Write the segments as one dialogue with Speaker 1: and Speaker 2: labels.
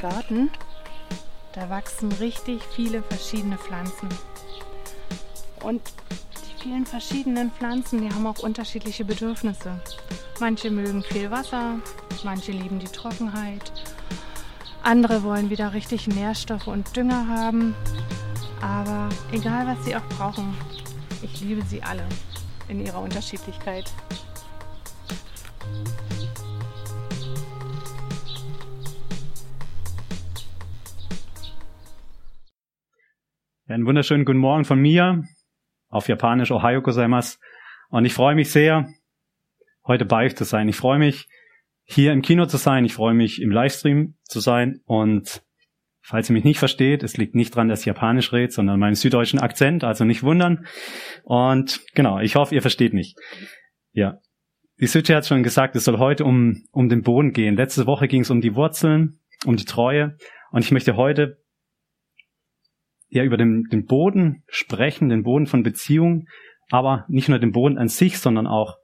Speaker 1: Garten, da wachsen richtig viele verschiedene Pflanzen. Und die vielen verschiedenen Pflanzen, die haben auch unterschiedliche Bedürfnisse. Manche mögen viel Wasser, manche lieben die Trockenheit, andere wollen wieder richtig Nährstoffe und Dünger haben. Aber egal, was sie auch brauchen, ich liebe sie alle in ihrer Unterschiedlichkeit.
Speaker 2: Einen wunderschönen guten Morgen von mir, auf Japanisch Ohio gozaimasu. Und ich freue mich sehr, heute bei euch zu sein. Ich freue mich, hier im Kino zu sein. Ich freue mich, im Livestream zu sein. Und falls ihr mich nicht versteht, es liegt nicht dran, dass ich Japanisch rede, sondern meinen süddeutschen Akzent, also nicht wundern. Und genau, ich hoffe, ihr versteht mich. Ja. Die Südje hat schon gesagt, es soll heute um, um den Boden gehen. Letzte Woche ging es um die Wurzeln, um die Treue. Und ich möchte heute ja über den, den Boden sprechen, den Boden von Beziehung, aber nicht nur den Boden an sich, sondern auch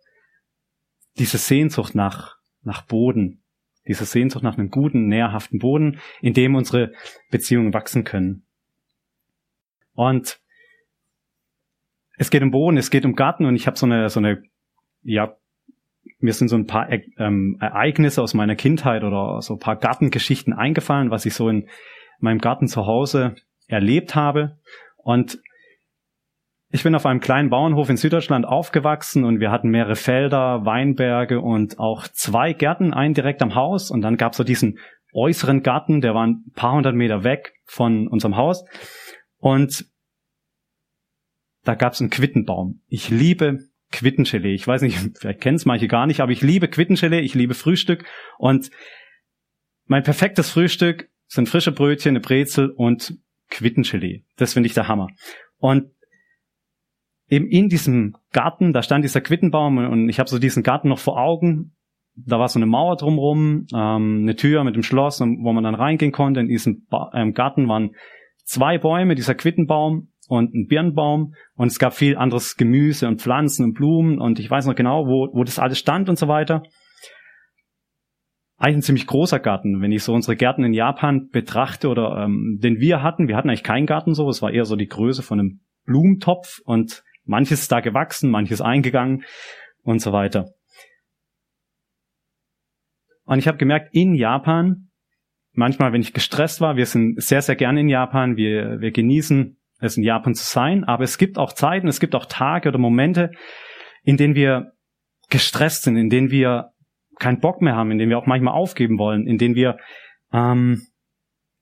Speaker 2: diese Sehnsucht nach, nach Boden, diese Sehnsucht nach einem guten, nährhaften Boden, in dem unsere Beziehungen wachsen können. Und es geht um Boden, es geht um Garten und ich habe so eine, so eine, ja, mir sind so ein paar ähm, Ereignisse aus meiner Kindheit oder so ein paar Gartengeschichten eingefallen, was ich so in meinem Garten zu Hause erlebt habe. Und ich bin auf einem kleinen Bauernhof in Süddeutschland aufgewachsen und wir hatten mehrere Felder, Weinberge und auch zwei Gärten, einen direkt am Haus. Und dann gab es so diesen äußeren Garten, der war ein paar hundert Meter weg von unserem Haus. Und da gab es einen Quittenbaum. Ich liebe Quittengelee. Ich weiß nicht, vielleicht kennen es manche gar nicht, aber ich liebe Quittengelee, ich liebe Frühstück. Und mein perfektes Frühstück sind frische Brötchen, eine Brezel und Quittengelee. Das finde ich der Hammer. Und eben in diesem Garten, da stand dieser Quittenbaum und ich habe so diesen Garten noch vor Augen. Da war so eine Mauer drumrum, ähm, eine Tür mit dem Schloss, wo man dann reingehen konnte. In diesem ba ähm, Garten waren zwei Bäume, dieser Quittenbaum und ein Birnbaum und es gab viel anderes Gemüse und Pflanzen und Blumen und ich weiß noch genau, wo, wo das alles stand und so weiter eigentlich ein ziemlich großer Garten. Wenn ich so unsere Gärten in Japan betrachte oder ähm, den wir hatten, wir hatten eigentlich keinen Garten so, es war eher so die Größe von einem Blumentopf und manches ist da gewachsen, manches eingegangen und so weiter. Und ich habe gemerkt, in Japan, manchmal, wenn ich gestresst war, wir sind sehr, sehr gerne in Japan, wir, wir genießen es in Japan zu sein, aber es gibt auch Zeiten, es gibt auch Tage oder Momente, in denen wir gestresst sind, in denen wir keinen Bock mehr haben, in denen wir auch manchmal aufgeben wollen, in denen wir ähm,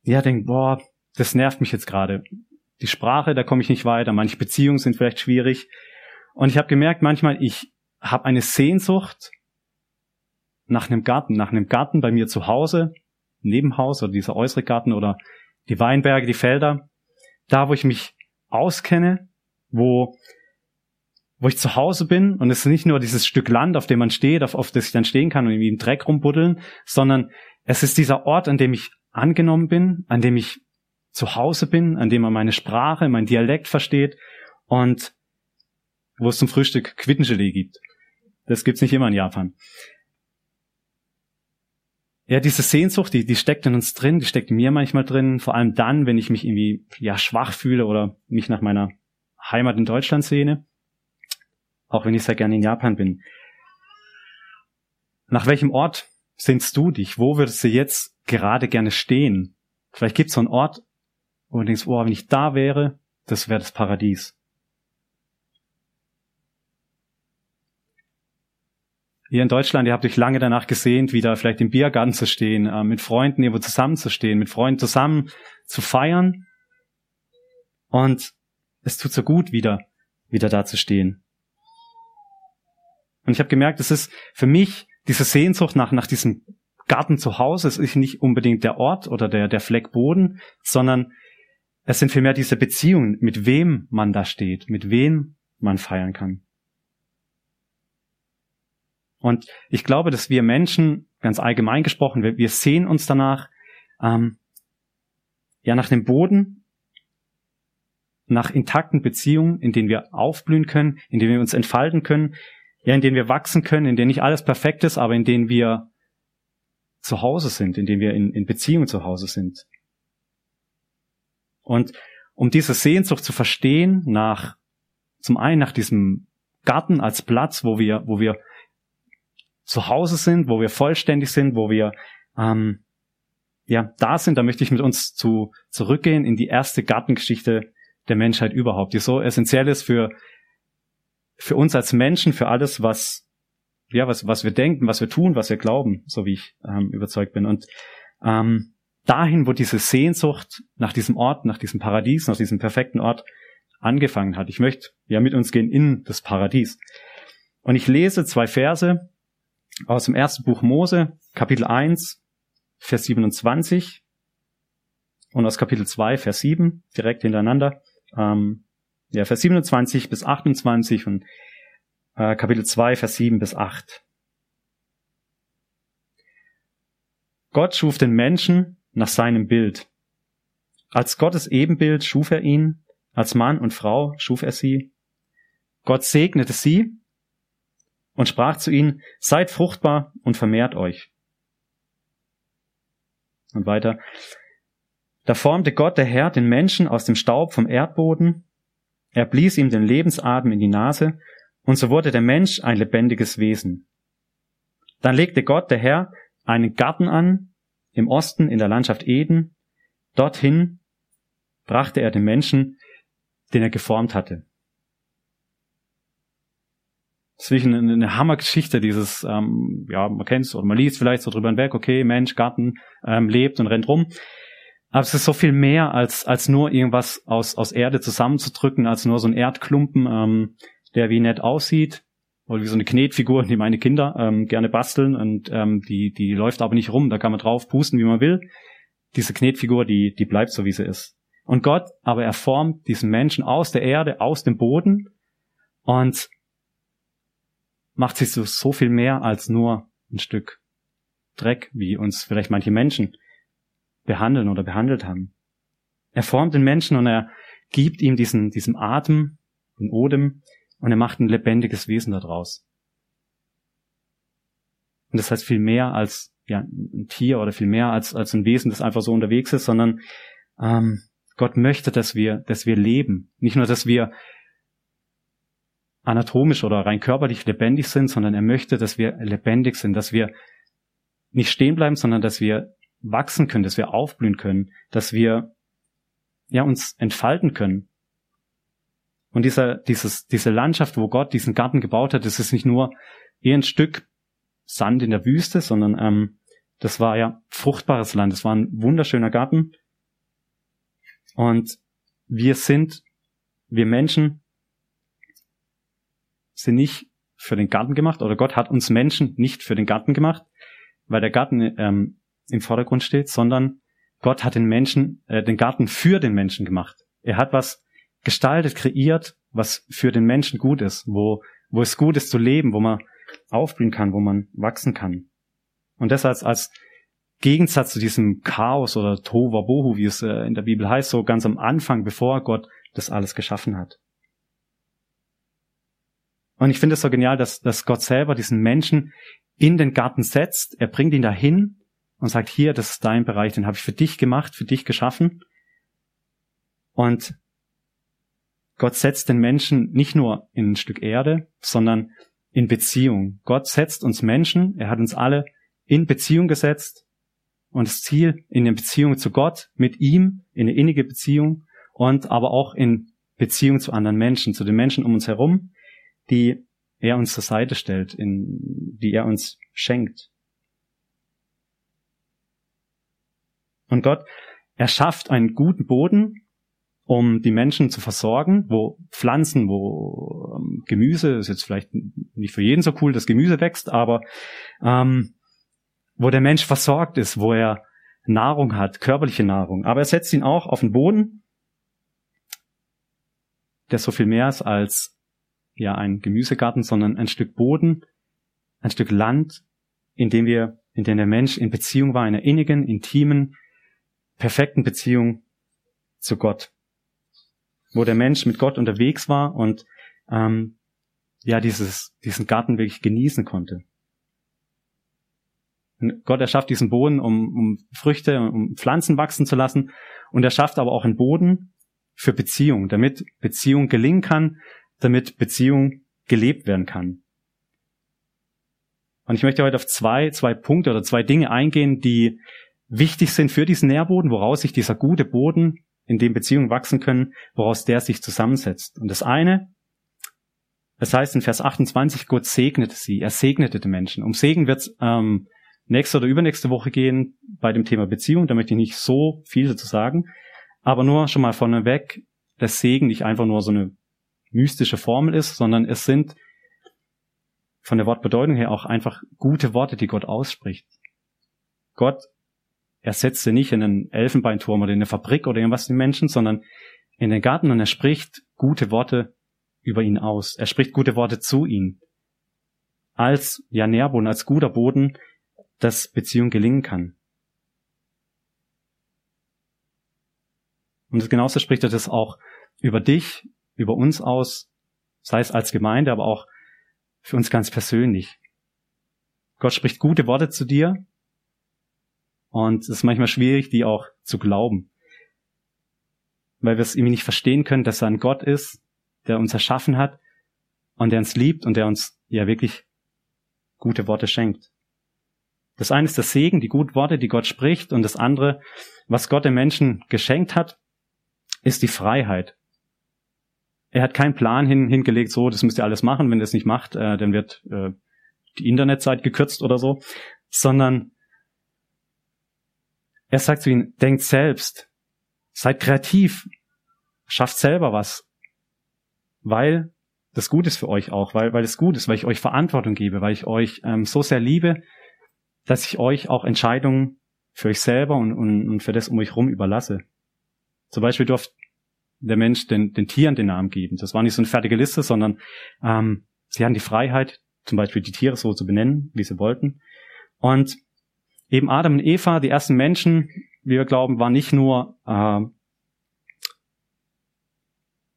Speaker 2: ja denken, boah, das nervt mich jetzt gerade. Die Sprache, da komme ich nicht weiter, manche Beziehungen sind vielleicht schwierig. Und ich habe gemerkt, manchmal, ich habe eine Sehnsucht nach einem Garten, nach einem Garten bei mir zu Hause, Nebenhaus oder dieser äußere Garten oder die Weinberge, die Felder, da wo ich mich auskenne, wo wo ich zu Hause bin und es ist nicht nur dieses Stück Land, auf dem man steht, auf, auf das ich dann stehen kann und irgendwie im Dreck rumbuddeln, sondern es ist dieser Ort, an dem ich angenommen bin, an dem ich zu Hause bin, an dem man meine Sprache, mein Dialekt versteht und wo es zum Frühstück Quittengelee gibt. Das gibt's nicht immer in Japan. Ja, diese Sehnsucht, die, die steckt in uns drin, die steckt in mir manchmal drin, vor allem dann, wenn ich mich irgendwie ja schwach fühle oder mich nach meiner Heimat in Deutschland sehne auch wenn ich sehr gerne in Japan bin. Nach welchem Ort sehnst du dich? Wo würdest du jetzt gerade gerne stehen? Vielleicht gibt es so einen Ort, wo du denkst, oh, wenn ich da wäre, das wäre das Paradies. Hier in Deutschland, ihr habt euch lange danach gesehnt, wieder vielleicht im Biergarten zu stehen, äh, mit Freunden irgendwo zusammenzustehen, mit Freunden zusammen zu feiern. Und es tut so gut, wieder, wieder da zu stehen. Und ich habe gemerkt, es ist für mich diese Sehnsucht nach, nach diesem Garten zu Hause, es ist nicht unbedingt der Ort oder der, der Fleck Boden, sondern es sind vielmehr diese Beziehungen, mit wem man da steht, mit wem man feiern kann. Und ich glaube, dass wir Menschen, ganz allgemein gesprochen, wir, wir sehen uns danach, ähm, ja, nach dem Boden, nach intakten Beziehungen, in denen wir aufblühen können, in denen wir uns entfalten können, ja, in denen wir wachsen können, in denen nicht alles perfekt ist, aber in denen wir zu Hause sind, in denen wir in, in Beziehung zu Hause sind. Und um diese Sehnsucht zu verstehen, nach, zum einen nach diesem Garten als Platz, wo wir, wo wir zu Hause sind, wo wir vollständig sind, wo wir ähm, ja da sind, da möchte ich mit uns zu zurückgehen in die erste Gartengeschichte der Menschheit überhaupt, die so essentiell ist für für uns als Menschen, für alles, was ja was was wir denken, was wir tun, was wir glauben, so wie ich ähm, überzeugt bin und ähm, dahin, wo diese Sehnsucht nach diesem Ort, nach diesem Paradies, nach diesem perfekten Ort angefangen hat. Ich möchte ja mit uns gehen in das Paradies. Und ich lese zwei Verse aus dem ersten Buch Mose, Kapitel 1, Vers 27 und aus Kapitel 2, Vers 7, direkt hintereinander. Ähm, ja, Vers 27 bis 28 und äh, Kapitel 2, Vers 7 bis 8. Gott schuf den Menschen nach seinem Bild. Als Gottes Ebenbild schuf er ihn, als Mann und Frau schuf er sie. Gott segnete sie und sprach zu ihnen, seid fruchtbar und vermehrt euch. Und weiter. Da formte Gott der Herr den Menschen aus dem Staub vom Erdboden, er blies ihm den Lebensatem in die Nase, und so wurde der Mensch ein lebendiges Wesen. Dann legte Gott der Herr einen Garten an, im Osten in der Landschaft Eden, dorthin brachte er den Menschen, den er geformt hatte. Wirklich eine, Hammergeschichte, dieses, ähm, ja, man kennt es oder man liest vielleicht so drüber hinweg, okay, Mensch, Garten, ähm, lebt und rennt rum. Aber es ist so viel mehr als, als nur irgendwas aus, aus Erde zusammenzudrücken, als nur so ein Erdklumpen, ähm, der wie nett aussieht. Oder wie so eine Knetfigur, die meine Kinder ähm, gerne basteln und ähm, die, die läuft aber nicht rum, da kann man drauf pusten, wie man will. Diese Knetfigur, die, die bleibt so, wie sie ist. Und Gott, aber er formt diesen Menschen aus der Erde, aus dem Boden und macht sich so, so viel mehr als nur ein Stück Dreck, wie uns vielleicht manche Menschen behandeln oder behandelt haben. Er formt den Menschen und er gibt ihm diesen, diesen Atem, den Odem, und er macht ein lebendiges Wesen daraus. Und das heißt viel mehr als ja, ein Tier oder viel mehr als, als ein Wesen, das einfach so unterwegs ist, sondern ähm, Gott möchte, dass wir, dass wir leben. Nicht nur, dass wir anatomisch oder rein körperlich lebendig sind, sondern er möchte, dass wir lebendig sind, dass wir nicht stehen bleiben, sondern dass wir wachsen können, dass wir aufblühen können, dass wir ja uns entfalten können. Und dieser, dieses, diese Landschaft, wo Gott diesen Garten gebaut hat, das ist nicht nur eher ein Stück Sand in der Wüste, sondern ähm, das war ja fruchtbares Land. Das war ein wunderschöner Garten. Und wir sind, wir Menschen, sind nicht für den Garten gemacht oder Gott hat uns Menschen nicht für den Garten gemacht, weil der Garten ähm, im Vordergrund steht, sondern Gott hat den Menschen, äh, den Garten für den Menschen gemacht. Er hat was gestaltet, kreiert, was für den Menschen gut ist, wo, wo es gut ist zu leben, wo man aufblühen kann, wo man wachsen kann. Und das als, Gegensatz zu diesem Chaos oder Tova Bohu, wie es äh, in der Bibel heißt, so ganz am Anfang, bevor Gott das alles geschaffen hat. Und ich finde es so genial, dass, dass Gott selber diesen Menschen in den Garten setzt. Er bringt ihn dahin und sagt, hier, das ist dein Bereich, den habe ich für dich gemacht, für dich geschaffen. Und Gott setzt den Menschen nicht nur in ein Stück Erde, sondern in Beziehung. Gott setzt uns Menschen, er hat uns alle in Beziehung gesetzt und das Ziel in der Beziehung zu Gott, mit ihm, in eine innige Beziehung und aber auch in Beziehung zu anderen Menschen, zu den Menschen um uns herum, die er uns zur Seite stellt, in, die er uns schenkt. Und Gott erschafft einen guten Boden, um die Menschen zu versorgen, wo Pflanzen, wo ähm, Gemüse, ist jetzt vielleicht nicht für jeden so cool, dass Gemüse wächst, aber ähm, wo der Mensch versorgt ist, wo er Nahrung hat, körperliche Nahrung. Aber er setzt ihn auch auf den Boden, der so viel mehr ist als ja ein Gemüsegarten, sondern ein Stück Boden, ein Stück Land, in dem wir, in dem der Mensch in Beziehung war, in einer innigen, intimen, perfekten Beziehung zu Gott, wo der Mensch mit Gott unterwegs war und ähm, ja dieses diesen Garten wirklich genießen konnte. Und Gott erschafft diesen Boden, um, um Früchte, um Pflanzen wachsen zu lassen, und er schafft aber auch einen Boden für Beziehung, damit Beziehung gelingen kann, damit Beziehung gelebt werden kann. Und ich möchte heute auf zwei, zwei Punkte oder zwei Dinge eingehen, die wichtig sind für diesen Nährboden, woraus sich dieser gute Boden, in dem Beziehungen wachsen können, woraus der sich zusammensetzt. Und das eine, das heißt in Vers 28, Gott segnete sie, er segnete die Menschen. Um Segen wird ähm, nächste oder übernächste Woche gehen bei dem Thema Beziehung, da möchte ich nicht so viel dazu sagen, aber nur schon mal vorneweg, dass Segen nicht einfach nur so eine mystische Formel ist, sondern es sind von der Wortbedeutung her auch einfach gute Worte, die Gott ausspricht. Gott ersetzte nicht in einen Elfenbeinturm oder in eine Fabrik oder irgendwas den Menschen, sondern in den Garten und er spricht gute Worte über ihn aus. Er spricht gute Worte zu ihm. Als ja Nährboden, als guter Boden, dass Beziehung gelingen kann. Und genauso spricht er das auch über dich, über uns aus, sei es als Gemeinde, aber auch für uns ganz persönlich. Gott spricht gute Worte zu dir und es ist manchmal schwierig, die auch zu glauben, weil wir es irgendwie nicht verstehen können, dass er ein Gott ist, der uns erschaffen hat und der uns liebt und der uns ja wirklich gute Worte schenkt. Das eine ist der Segen, die guten Worte, die Gott spricht, und das andere, was Gott den Menschen geschenkt hat, ist die Freiheit. Er hat keinen Plan hin, hingelegt, so, das müsst ihr alles machen. Wenn ihr es nicht macht, äh, dann wird äh, die Internetzeit gekürzt oder so. Sondern er sagt zu ihnen, denkt selbst, seid kreativ, schafft selber was, weil das gut ist für euch auch, weil, weil es gut ist, weil ich euch Verantwortung gebe, weil ich euch ähm, so sehr liebe, dass ich euch auch Entscheidungen für euch selber und, und, und für das um euch rum überlasse. Zum Beispiel durfte der Mensch den, den Tieren den Namen geben. Das war nicht so eine fertige Liste, sondern ähm, sie hatten die Freiheit, zum Beispiel die Tiere so zu benennen, wie sie wollten. Und eben Adam und Eva, die ersten Menschen, wie wir glauben, waren nicht nur, äh,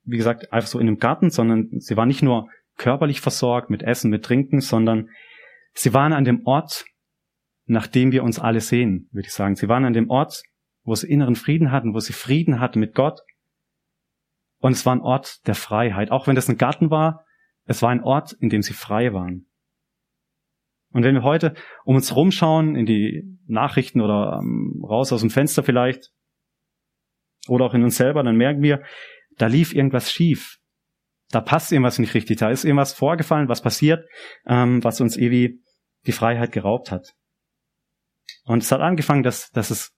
Speaker 2: wie gesagt, einfach so in einem Garten, sondern sie waren nicht nur körperlich versorgt mit Essen, mit Trinken, sondern sie waren an dem Ort, nach dem wir uns alle sehen, würde ich sagen. Sie waren an dem Ort, wo sie inneren Frieden hatten, wo sie Frieden hatten mit Gott und es war ein Ort der Freiheit. Auch wenn das ein Garten war, es war ein Ort, in dem sie frei waren. Und wenn wir heute um uns rumschauen, in die Nachrichten oder ähm, raus aus dem Fenster vielleicht, oder auch in uns selber, dann merken wir, da lief irgendwas schief. Da passt irgendwas nicht richtig. Da ist irgendwas vorgefallen, was passiert, ähm, was uns irgendwie die Freiheit geraubt hat. Und es hat angefangen, dass, dass es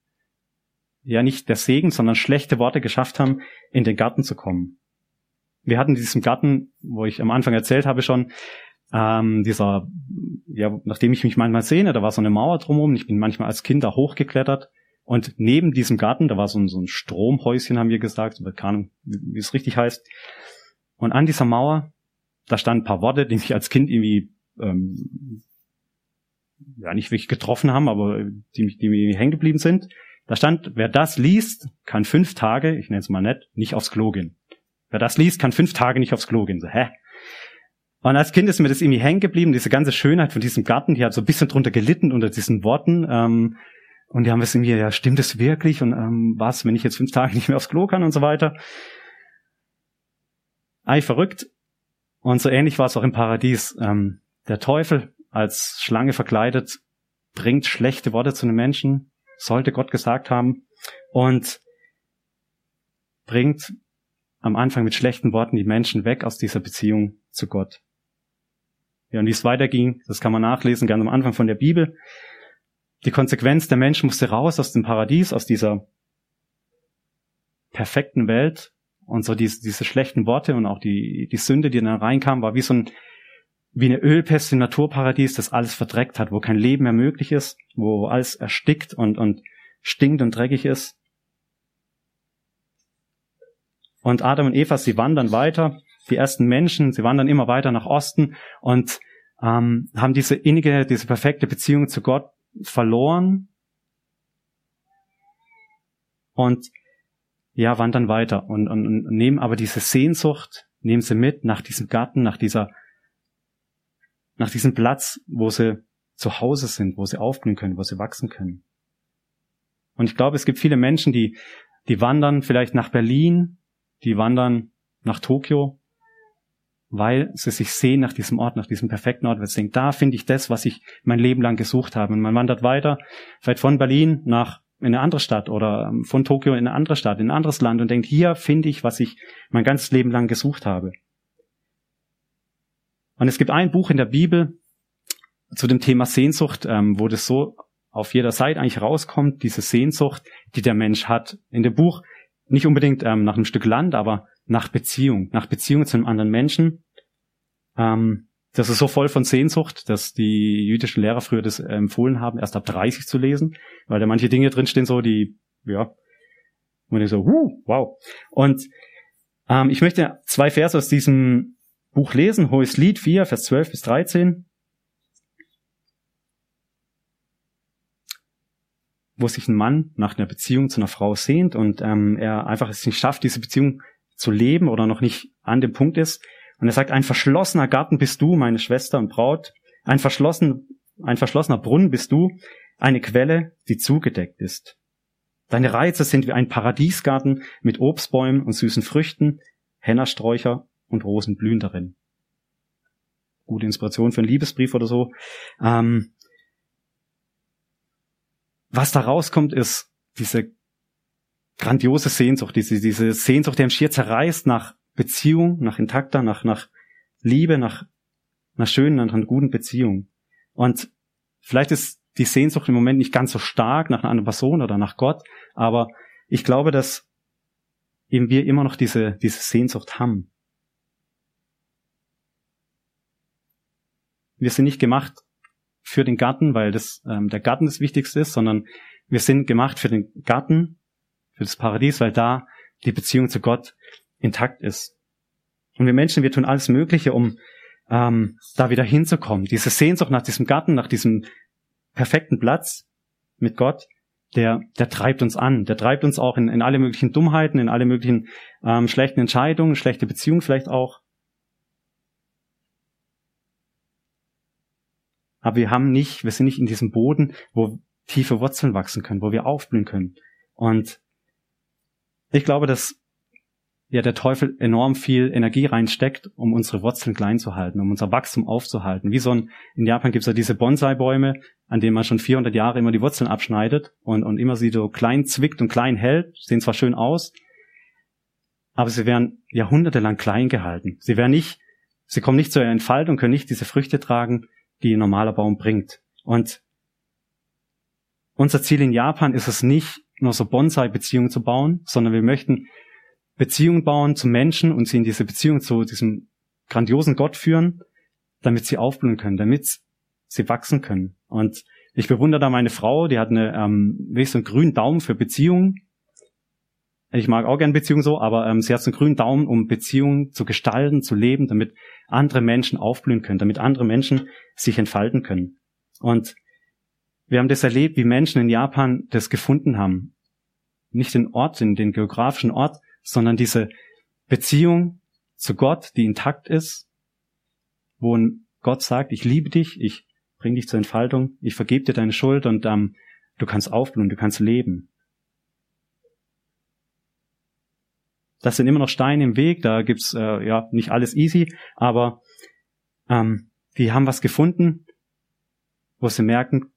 Speaker 2: ja nicht der Segen, sondern schlechte Worte geschafft haben, in den Garten zu kommen. Wir hatten in diesem Garten, wo ich am Anfang erzählt habe schon, ähm, dieser, ja, nachdem ich mich manchmal sehne, da war so eine Mauer drumherum, ich bin manchmal als Kind da hochgeklettert und neben diesem Garten, da war so ein, so ein Stromhäuschen, haben wir gesagt, keine Ahnung, wie es richtig heißt. Und an dieser Mauer, da standen ein paar Worte, die mich als Kind irgendwie ähm, ja nicht wirklich getroffen haben, aber die, die mir hängen geblieben sind. Da stand, wer das liest, kann fünf Tage, ich nenne es mal nett, nicht aufs Klo gehen. Wer das liest, kann fünf Tage nicht aufs Klo gehen. So, hä? Und als Kind ist mir das irgendwie hängen geblieben, diese ganze Schönheit von diesem Garten, die hat so ein bisschen drunter gelitten unter diesen Worten. Ähm, und die haben es irgendwie, ja, stimmt es wirklich? Und ähm, was, wenn ich jetzt fünf Tage nicht mehr aufs Klo kann und so weiter? Ei, verrückt. Und so ähnlich war es auch im Paradies. Ähm, der Teufel als Schlange verkleidet bringt schlechte Worte zu den Menschen, sollte Gott gesagt haben und bringt am Anfang mit schlechten Worten die Menschen weg aus dieser Beziehung zu Gott. Ja, und wie es weiterging, das kann man nachlesen, ganz am Anfang von der Bibel. Die Konsequenz, der Mensch musste raus aus dem Paradies, aus dieser perfekten Welt und so diese, diese schlechten Worte und auch die, die Sünde, die dann reinkam, war wie so ein, wie eine Ölpest im Naturparadies, das alles verdreckt hat, wo kein Leben mehr möglich ist, wo alles erstickt und, und stinkt und dreckig ist. Und Adam und Eva, sie wandern weiter, die ersten Menschen, sie wandern immer weiter nach Osten und ähm, haben diese innige, diese perfekte Beziehung zu Gott verloren und ja, wandern weiter und, und, und nehmen aber diese Sehnsucht, nehmen sie mit nach diesem Garten, nach dieser, nach diesem Platz, wo sie zu Hause sind, wo sie aufblühen können, wo sie wachsen können. Und ich glaube, es gibt viele Menschen, die, die wandern vielleicht nach Berlin, die wandern nach Tokio, weil sie sich sehen nach diesem Ort, nach diesem perfekten Ort, weil sie denken, da finde ich das, was ich mein Leben lang gesucht habe. Und man wandert weiter, vielleicht von Berlin nach in eine andere Stadt oder ähm, von Tokio in eine andere Stadt, in ein anderes Land und denkt, hier finde ich, was ich mein ganzes Leben lang gesucht habe. Und es gibt ein Buch in der Bibel zu dem Thema Sehnsucht, ähm, wo das so auf jeder Seite eigentlich rauskommt, diese Sehnsucht, die der Mensch hat. In dem Buch nicht unbedingt ähm, nach einem Stück Land, aber nach Beziehung, nach Beziehung zu einem anderen Menschen. Ähm, das ist so voll von Sehnsucht, dass die jüdischen Lehrer früher das empfohlen haben, erst ab 30 zu lesen, weil da manche Dinge drinstehen, so die, ja, und ich so, huh, wow. Und ähm, ich möchte zwei Verse aus diesem Buch lesen, Hohes Lied 4, Vers 12 bis 13. wo sich ein Mann nach einer Beziehung zu einer Frau sehnt und ähm, er einfach es nicht schafft, diese Beziehung zu leben oder noch nicht an dem Punkt ist, und er sagt, ein verschlossener Garten bist du, meine Schwester und Braut. Ein, verschlossen, ein verschlossener Brunnen bist du, eine Quelle, die zugedeckt ist. Deine Reize sind wie ein Paradiesgarten mit Obstbäumen und süßen Früchten, Hennersträucher und Rosen blühen darin. Gute Inspiration für einen Liebesbrief oder so. Ähm, was da rauskommt, ist diese grandiose Sehnsucht, diese, diese Sehnsucht, die im schier zerreißt nach Beziehung, nach intakter, nach, nach Liebe, nach einer schönen, nach einer guten Beziehung. Und vielleicht ist die Sehnsucht im Moment nicht ganz so stark nach einer anderen Person oder nach Gott, aber ich glaube, dass eben wir immer noch diese, diese Sehnsucht haben. Wir sind nicht gemacht für den Garten, weil das ähm, der Garten das Wichtigste ist, sondern wir sind gemacht für den Garten, für das Paradies, weil da die Beziehung zu Gott intakt ist. Und wir Menschen, wir tun alles Mögliche, um ähm, da wieder hinzukommen. Diese Sehnsucht nach diesem Garten, nach diesem perfekten Platz mit Gott, der, der treibt uns an. Der treibt uns auch in, in alle möglichen Dummheiten, in alle möglichen ähm, schlechten Entscheidungen, schlechte Beziehungen vielleicht auch. Aber wir haben nicht, wir sind nicht in diesem Boden, wo tiefe Wurzeln wachsen können, wo wir aufblühen können. Und ich glaube, dass ja der Teufel enorm viel Energie reinsteckt, um unsere Wurzeln klein zu halten, um unser Wachstum aufzuhalten. Wie so ein, in Japan gibt es ja diese Bonsai-Bäume, an denen man schon 400 Jahre immer die Wurzeln abschneidet und, und immer sie so klein zwickt und klein hält, sehen zwar schön aus, aber sie werden jahrhundertelang klein gehalten. Sie werden nicht, sie kommen nicht zur Entfaltung, können nicht diese Früchte tragen, die ein normaler Baum bringt. Und unser Ziel in Japan ist es nicht, nur so Bonsai-Beziehungen zu bauen, sondern wir möchten Beziehungen bauen zu Menschen und sie in diese Beziehung zu diesem grandiosen Gott führen, damit sie aufblühen können, damit sie wachsen können. Und ich bewundere da meine Frau, die hat eine, ähm, wirklich so einen grünen Daumen für Beziehungen. Ich mag auch gern Beziehungen so, aber ähm, sie hat so einen grünen Daumen, um Beziehungen zu gestalten, zu leben, damit andere Menschen aufblühen können, damit andere Menschen sich entfalten können. Und wir haben das erlebt, wie Menschen in Japan das gefunden haben. Nicht den Ort, den, geografischen Ort, sondern diese Beziehung zu Gott, die intakt ist, wo Gott sagt, ich liebe dich, ich bring dich zur Entfaltung, ich vergebe dir deine Schuld und ähm, du kannst aufblühen, du kannst leben. Das sind immer noch Steine im Weg, da gibt's äh, ja nicht alles easy, aber ähm, die haben was gefunden, wo sie merken,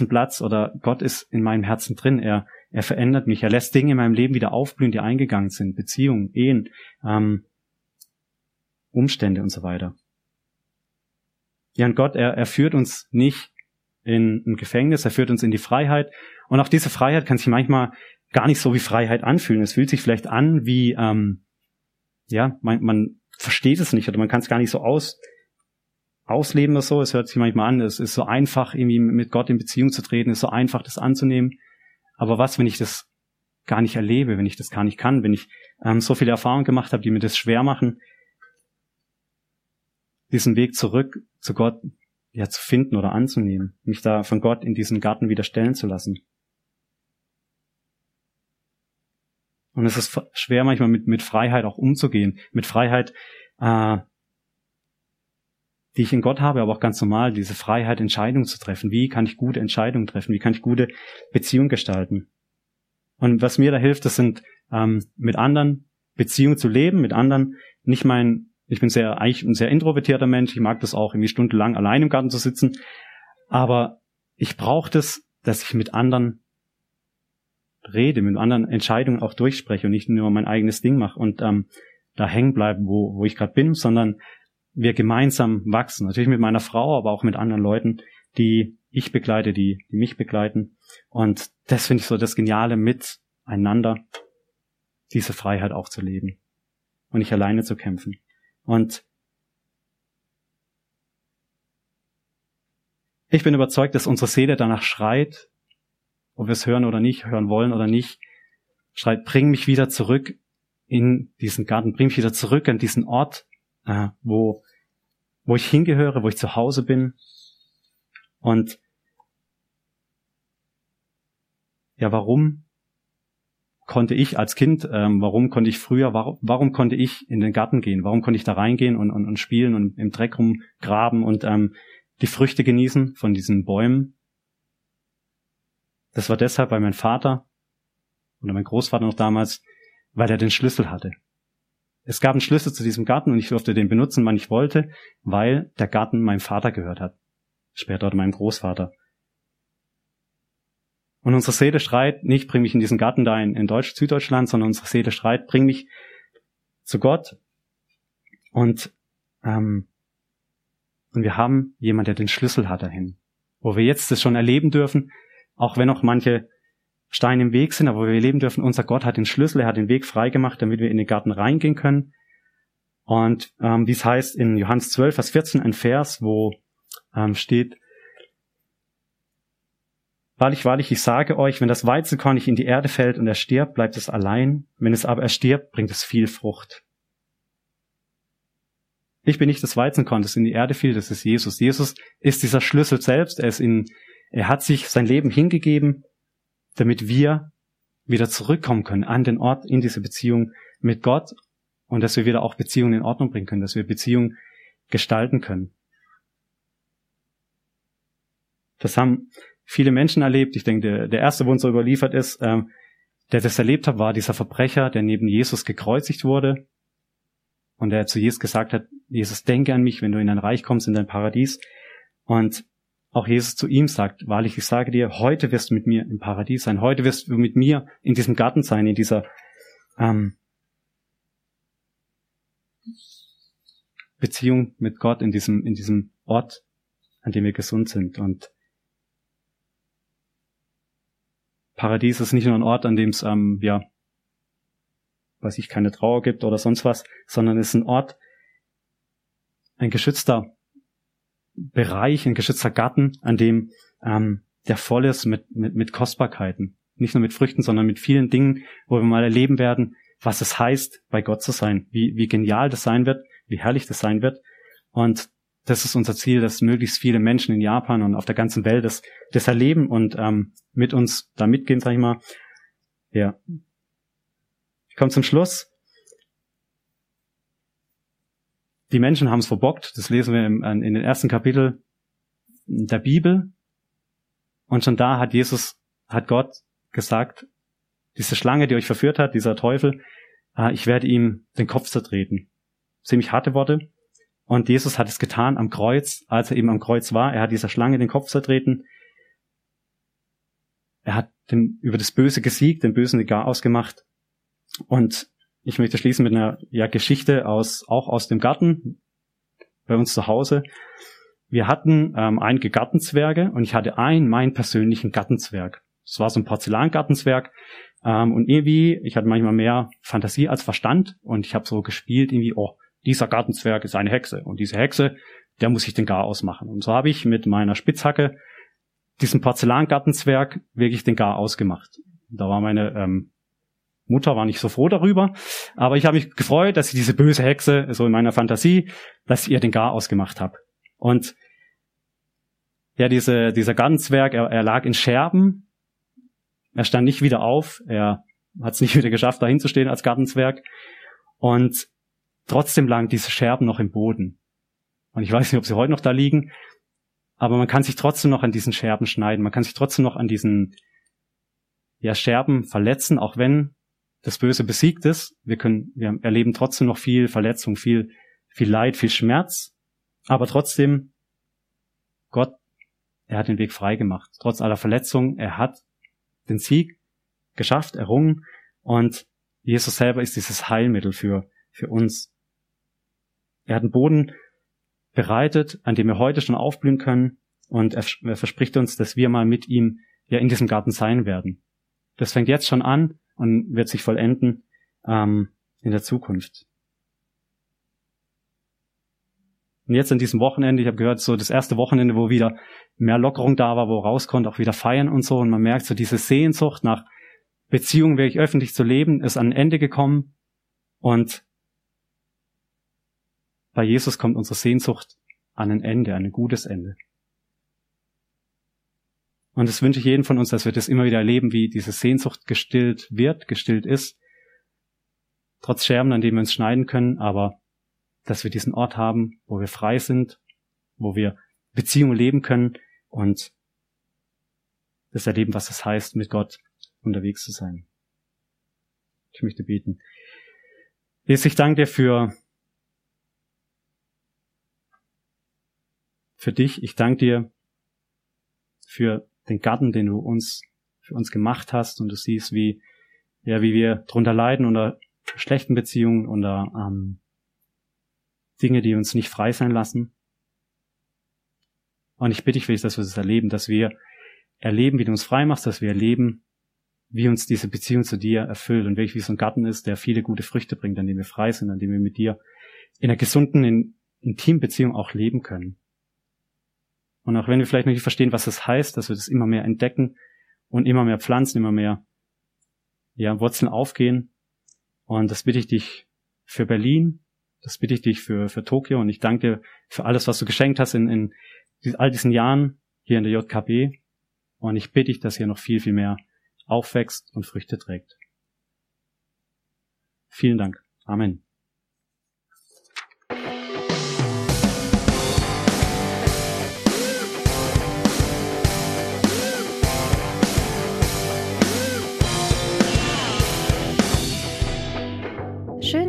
Speaker 2: ein Platz oder Gott ist in meinem Herzen drin. Er, er verändert mich. Er lässt Dinge in meinem Leben wieder aufblühen, die eingegangen sind. Beziehungen, Ehen, ähm, Umstände und so weiter. Ja, und Gott, er, er führt uns nicht in ein Gefängnis, er führt uns in die Freiheit. Und auch diese Freiheit kann sich manchmal gar nicht so wie Freiheit anfühlen. Es fühlt sich vielleicht an wie, ähm, ja, man, man versteht es nicht oder man kann es gar nicht so aus, ausleben oder so. Es hört sich manchmal an, es ist so einfach, irgendwie mit Gott in Beziehung zu treten, es ist so einfach, das anzunehmen. Aber was, wenn ich das gar nicht erlebe, wenn ich das gar nicht kann, wenn ich ähm, so viele Erfahrungen gemacht habe, die mir das schwer machen, diesen Weg zurück zu Gott ja zu finden oder anzunehmen, mich da von Gott in diesen Garten wieder stellen zu lassen. Und es ist schwer manchmal mit, mit Freiheit auch umzugehen, mit Freiheit, äh, die ich in Gott habe, aber auch ganz normal, diese Freiheit, Entscheidungen zu treffen. Wie kann ich gute Entscheidungen treffen? Wie kann ich gute Beziehungen gestalten? Und was mir da hilft, das sind ähm, mit anderen Beziehungen zu leben, mit anderen nicht mein, ich bin sehr eigentlich ein sehr introvertierter Mensch, ich mag das auch irgendwie stundenlang allein im Garten zu sitzen, aber ich brauche das, dass ich mit anderen rede, mit anderen Entscheidungen auch durchspreche und nicht nur mein eigenes Ding mache und ähm, da hängen bleiben, wo, wo ich gerade bin, sondern wir gemeinsam wachsen. Natürlich mit meiner Frau, aber auch mit anderen Leuten, die ich begleite, die, die mich begleiten. Und das finde ich so das Geniale miteinander, diese Freiheit auch zu leben und nicht alleine zu kämpfen. Und ich bin überzeugt, dass unsere Seele danach schreit, ob wir es hören oder nicht, hören wollen oder nicht, schreit, bring mich wieder zurück in diesen Garten, bring mich wieder zurück an diesen Ort, äh, wo, wo ich hingehöre, wo ich zu Hause bin. Und ja, warum konnte ich als Kind, ähm, warum konnte ich früher, warum, warum konnte ich in den Garten gehen? Warum konnte ich da reingehen und, und, und spielen und im Dreck rumgraben und ähm, die Früchte genießen von diesen Bäumen? Das war deshalb, weil mein Vater oder mein Großvater noch damals, weil er den Schlüssel hatte. Es gab einen Schlüssel zu diesem Garten und ich durfte den benutzen, wann ich wollte, weil der Garten meinem Vater gehört hat. Später meinem Großvater. Und unsere Seele schreit, nicht bring mich in diesen Garten da in, in Deutsch, Süddeutschland, sondern unsere Seele schreit, bring mich zu Gott. Und, ähm, und wir haben jemand, der den Schlüssel hat dahin. Wo wir jetzt das schon erleben dürfen, auch wenn noch manche Steine im Weg sind, aber wir erleben dürfen, unser Gott hat den Schlüssel, er hat den Weg freigemacht, damit wir in den Garten reingehen können. Und ähm, dies heißt in Johannes 12, Vers 14 ein Vers, wo ähm, steht, Wahrlich, wahrlich, ich sage euch, wenn das Weizenkorn nicht in die Erde fällt und er stirbt, bleibt es allein. Wenn es aber erstirbt, bringt es viel Frucht. Ich bin nicht das Weizenkorn, das in die Erde fiel, das ist Jesus. Jesus ist dieser Schlüssel selbst. Er ist in, er hat sich sein Leben hingegeben, damit wir wieder zurückkommen können an den Ort, in diese Beziehung mit Gott und dass wir wieder auch Beziehungen in Ordnung bringen können, dass wir Beziehungen gestalten können. Das haben viele Menschen erlebt. Ich denke, der, der erste, wo uns so überliefert ist, ähm, der das erlebt hat, war dieser Verbrecher, der neben Jesus gekreuzigt wurde und der zu Jesus gesagt hat, Jesus, denke an mich, wenn du in dein Reich kommst, in dein Paradies. Und auch Jesus zu ihm sagt, wahrlich, ich sage dir, heute wirst du mit mir im Paradies sein, heute wirst du mit mir in diesem Garten sein, in dieser ähm, Beziehung mit Gott, in diesem, in diesem Ort, an dem wir gesund sind. Und Paradies ist nicht nur ein Ort, an dem es, ähm, ja, weiß ich, keine Trauer gibt oder sonst was, sondern es ist ein Ort, ein geschützter Bereich, ein geschützter Garten, an dem ähm, der voll ist mit, mit, mit Kostbarkeiten. Nicht nur mit Früchten, sondern mit vielen Dingen, wo wir mal erleben werden, was es heißt, bei Gott zu sein, wie, wie genial das sein wird, wie herrlich das sein wird. Und das ist unser Ziel, dass möglichst viele Menschen in Japan und auf der ganzen Welt das, das erleben und ähm, mit uns da mitgehen, sag ich mal. Ja. Ich komme zum Schluss. Die Menschen haben es verbockt. Das lesen wir im, in den ersten Kapitel der Bibel. Und schon da hat Jesus, hat Gott gesagt, diese Schlange, die euch verführt hat, dieser Teufel, äh, ich werde ihm den Kopf zertreten. Ziemlich harte Worte. Und Jesus hat es getan am Kreuz, als er eben am Kreuz war. Er hat dieser Schlange den Kopf zertreten. Er hat den, über das Böse gesiegt, den Bösen gar ausgemacht. Und ich möchte schließen mit einer ja, Geschichte aus, auch aus dem Garten, bei uns zu Hause. wir hatten ähm, einige Gartenzwerge und ich hatte einen, meinen persönlichen Gartenzwerg. Das war so ein Porzellangartenzwerg. Ähm, und irgendwie, ich hatte manchmal mehr Fantasie als Verstand und ich habe so gespielt, irgendwie, oh, dieser Gartenzwerg ist eine Hexe und diese Hexe, der muss ich den Gar ausmachen. Und so habe ich mit meiner Spitzhacke diesen Porzellangartenzwerg wirklich den Gar ausgemacht. Da war meine ähm, Mutter war nicht so froh darüber, aber ich habe mich gefreut, dass ich diese böse Hexe, so in meiner Fantasie, dass ich ihr den Gar ausgemacht habe. Und ja, diese, dieser Gartenzwerg, er, er lag in Scherben. Er stand nicht wieder auf. Er hat es nicht wieder geschafft, da hinzustehen als Gartenzwerg. Und trotzdem lagen diese Scherben noch im Boden. Und ich weiß nicht, ob sie heute noch da liegen, aber man kann sich trotzdem noch an diesen Scherben schneiden. Man kann sich trotzdem noch an diesen ja, Scherben verletzen, auch wenn das Böse besiegt ist. Wir können, wir erleben trotzdem noch viel Verletzung, viel, viel Leid, viel Schmerz. Aber trotzdem, Gott, er hat den Weg frei gemacht. Trotz aller Verletzungen, er hat den Sieg geschafft, errungen. Und Jesus selber ist dieses Heilmittel für, für uns. Er hat einen Boden bereitet, an dem wir heute schon aufblühen können. Und er, er verspricht uns, dass wir mal mit ihm ja in diesem Garten sein werden. Das fängt jetzt schon an und wird sich vollenden ähm, in der Zukunft. Und jetzt an diesem Wochenende, ich habe gehört, so das erste Wochenende, wo wieder mehr Lockerung da war, wo raus konnte, auch wieder feiern und so. Und man merkt so diese Sehnsucht nach Beziehungen wirklich öffentlich zu leben, ist an ein Ende gekommen. Und bei Jesus kommt unsere Sehnsucht an ein Ende, an ein gutes Ende. Und das wünsche ich jedem von uns, dass wir das immer wieder erleben, wie diese Sehnsucht gestillt wird, gestillt ist. Trotz Scherben, an denen wir uns schneiden können, aber dass wir diesen Ort haben, wo wir frei sind, wo wir Beziehungen leben können und das erleben, was es heißt, mit Gott unterwegs zu sein. Ich möchte beten. Jesus, ich danke dir für, für dich. Ich danke dir für den Garten, den du uns, für uns gemacht hast und du siehst, wie, ja, wie wir drunter leiden unter schlechten Beziehungen, unter ähm, Dinge, die uns nicht frei sein lassen. Und ich bitte dich dass wir das erleben, dass wir erleben, wie du uns frei machst, dass wir erleben, wie uns diese Beziehung zu dir erfüllt und wirklich wie so ein Garten ist, der viele gute Früchte bringt, an dem wir frei sind, an dem wir mit dir in einer gesunden, in, intimen Beziehung auch leben können. Und auch wenn wir vielleicht noch nicht verstehen, was das heißt, dass wir das immer mehr entdecken und immer mehr pflanzen, immer mehr ja, Wurzeln aufgehen. Und das bitte ich dich für Berlin, das bitte ich dich für, für Tokio und ich danke dir für alles, was du geschenkt hast in, in all diesen Jahren hier in der JKB. Und ich bitte dich, dass hier noch viel, viel mehr aufwächst und Früchte trägt. Vielen Dank. Amen.